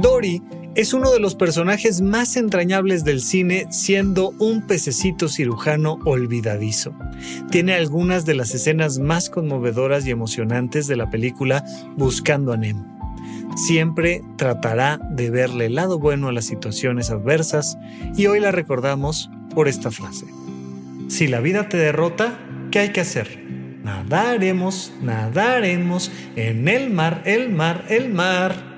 Dory es uno de los personajes más entrañables del cine, siendo un pececito cirujano olvidadizo. Tiene algunas de las escenas más conmovedoras y emocionantes de la película Buscando a Nemo. Siempre tratará de verle el lado bueno a las situaciones adversas y hoy la recordamos por esta frase. Si la vida te derrota, ¿qué hay que hacer? Nadaremos, nadaremos en el mar, el mar, el mar.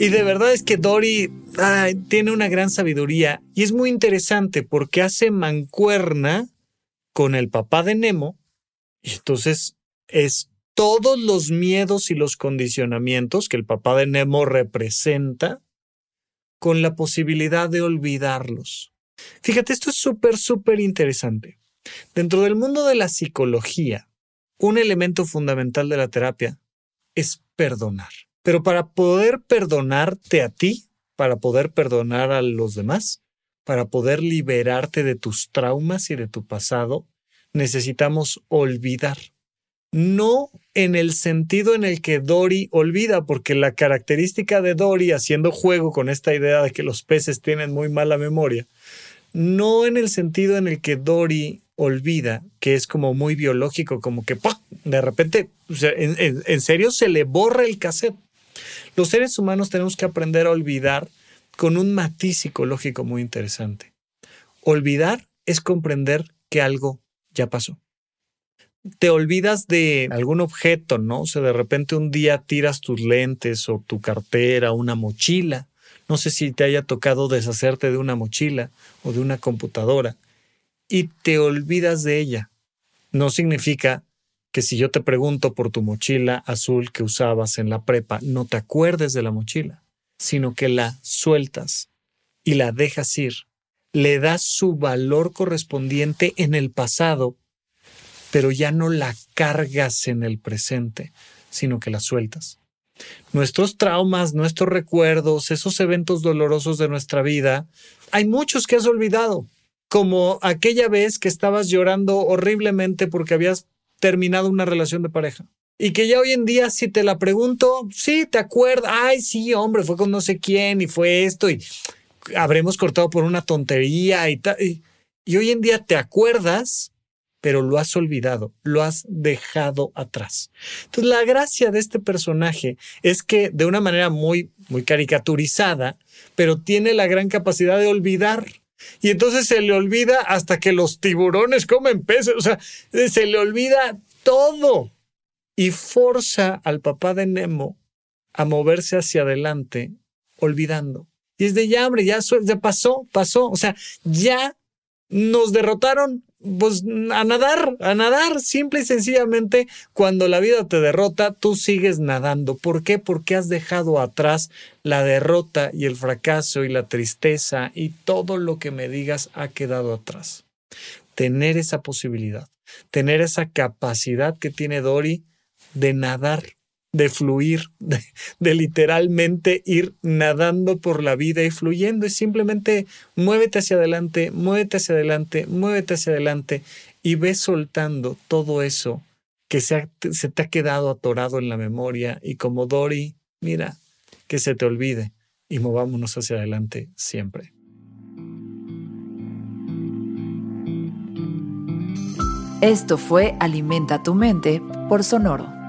Y de verdad es que Dory tiene una gran sabiduría y es muy interesante porque hace mancuerna con el papá de Nemo y entonces es todos los miedos y los condicionamientos que el papá de Nemo representa con la posibilidad de olvidarlos. Fíjate, esto es súper, súper interesante. Dentro del mundo de la psicología, un elemento fundamental de la terapia es perdonar. Pero para poder perdonarte a ti, para poder perdonar a los demás, para poder liberarte de tus traumas y de tu pasado, necesitamos olvidar. No en el sentido en el que Dory olvida, porque la característica de Dory haciendo juego con esta idea de que los peces tienen muy mala memoria, no en el sentido en el que Dory olvida, que es como muy biológico, como que de repente, en serio se le borra el cassette. Los seres humanos tenemos que aprender a olvidar con un matiz psicológico muy interesante. Olvidar es comprender que algo ya pasó. Te olvidas de algún objeto, ¿no? O sea, de repente un día tiras tus lentes o tu cartera, una mochila. No sé si te haya tocado deshacerte de una mochila o de una computadora y te olvidas de ella. No significa que si yo te pregunto por tu mochila azul que usabas en la prepa, no te acuerdes de la mochila, sino que la sueltas y la dejas ir. Le das su valor correspondiente en el pasado, pero ya no la cargas en el presente, sino que la sueltas. Nuestros traumas, nuestros recuerdos, esos eventos dolorosos de nuestra vida, hay muchos que has olvidado, como aquella vez que estabas llorando horriblemente porque habías terminado una relación de pareja. Y que ya hoy en día, si te la pregunto, sí, te acuerdas, ay, sí, hombre, fue con no sé quién y fue esto y habremos cortado por una tontería y tal. Y, y hoy en día te acuerdas, pero lo has olvidado, lo has dejado atrás. Entonces, la gracia de este personaje es que de una manera muy, muy caricaturizada, pero tiene la gran capacidad de olvidar. Y entonces se le olvida hasta que los tiburones comen peces, o sea, se le olvida todo. Y forza al papá de Nemo a moverse hacia adelante, olvidando. Y es de ya, hombre, ya, pasó, pasó. O sea, ya nos derrotaron, pues a nadar, a nadar, simple y sencillamente, cuando la vida te derrota, tú sigues nadando. ¿Por qué? Porque has dejado atrás la derrota y el fracaso y la tristeza y todo lo que me digas ha quedado atrás. Tener esa posibilidad, tener esa capacidad que tiene Dory de nadar de fluir, de, literalmente ir nadando por la vida y fluyendo. Es simplemente muévete hacia adelante, muévete hacia adelante, muévete hacia adelante. y ve soltando todo eso que se, se te ha quedado atorado en la memoria y como Dory, mira, que se te olvide y movámonos hacia adelante siempre. Esto fue Alimenta tu mente por Sonoro.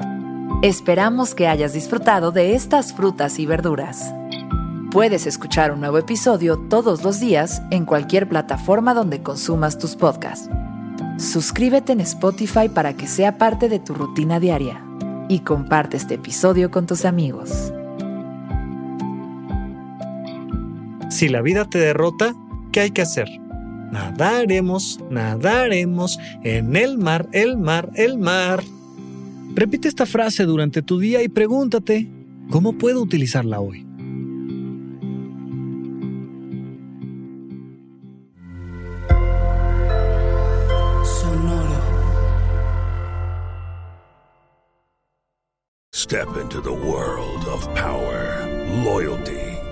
Esperamos que hayas disfrutado de estas frutas y verduras. Puedes escuchar un nuevo episodio todos los días en cualquier plataforma donde consumas tus podcasts. Suscríbete en Spotify para que sea parte de tu rutina diaria y comparte este episodio con tus amigos. Si la vida te derrota, ¿qué hay que hacer? Nadaremos, nadaremos en el mar, el mar, el mar. Repite esta frase durante tu día y pregúntate, ¿cómo puedo utilizarla hoy? Sonoro. Step into the world of power, loyalty,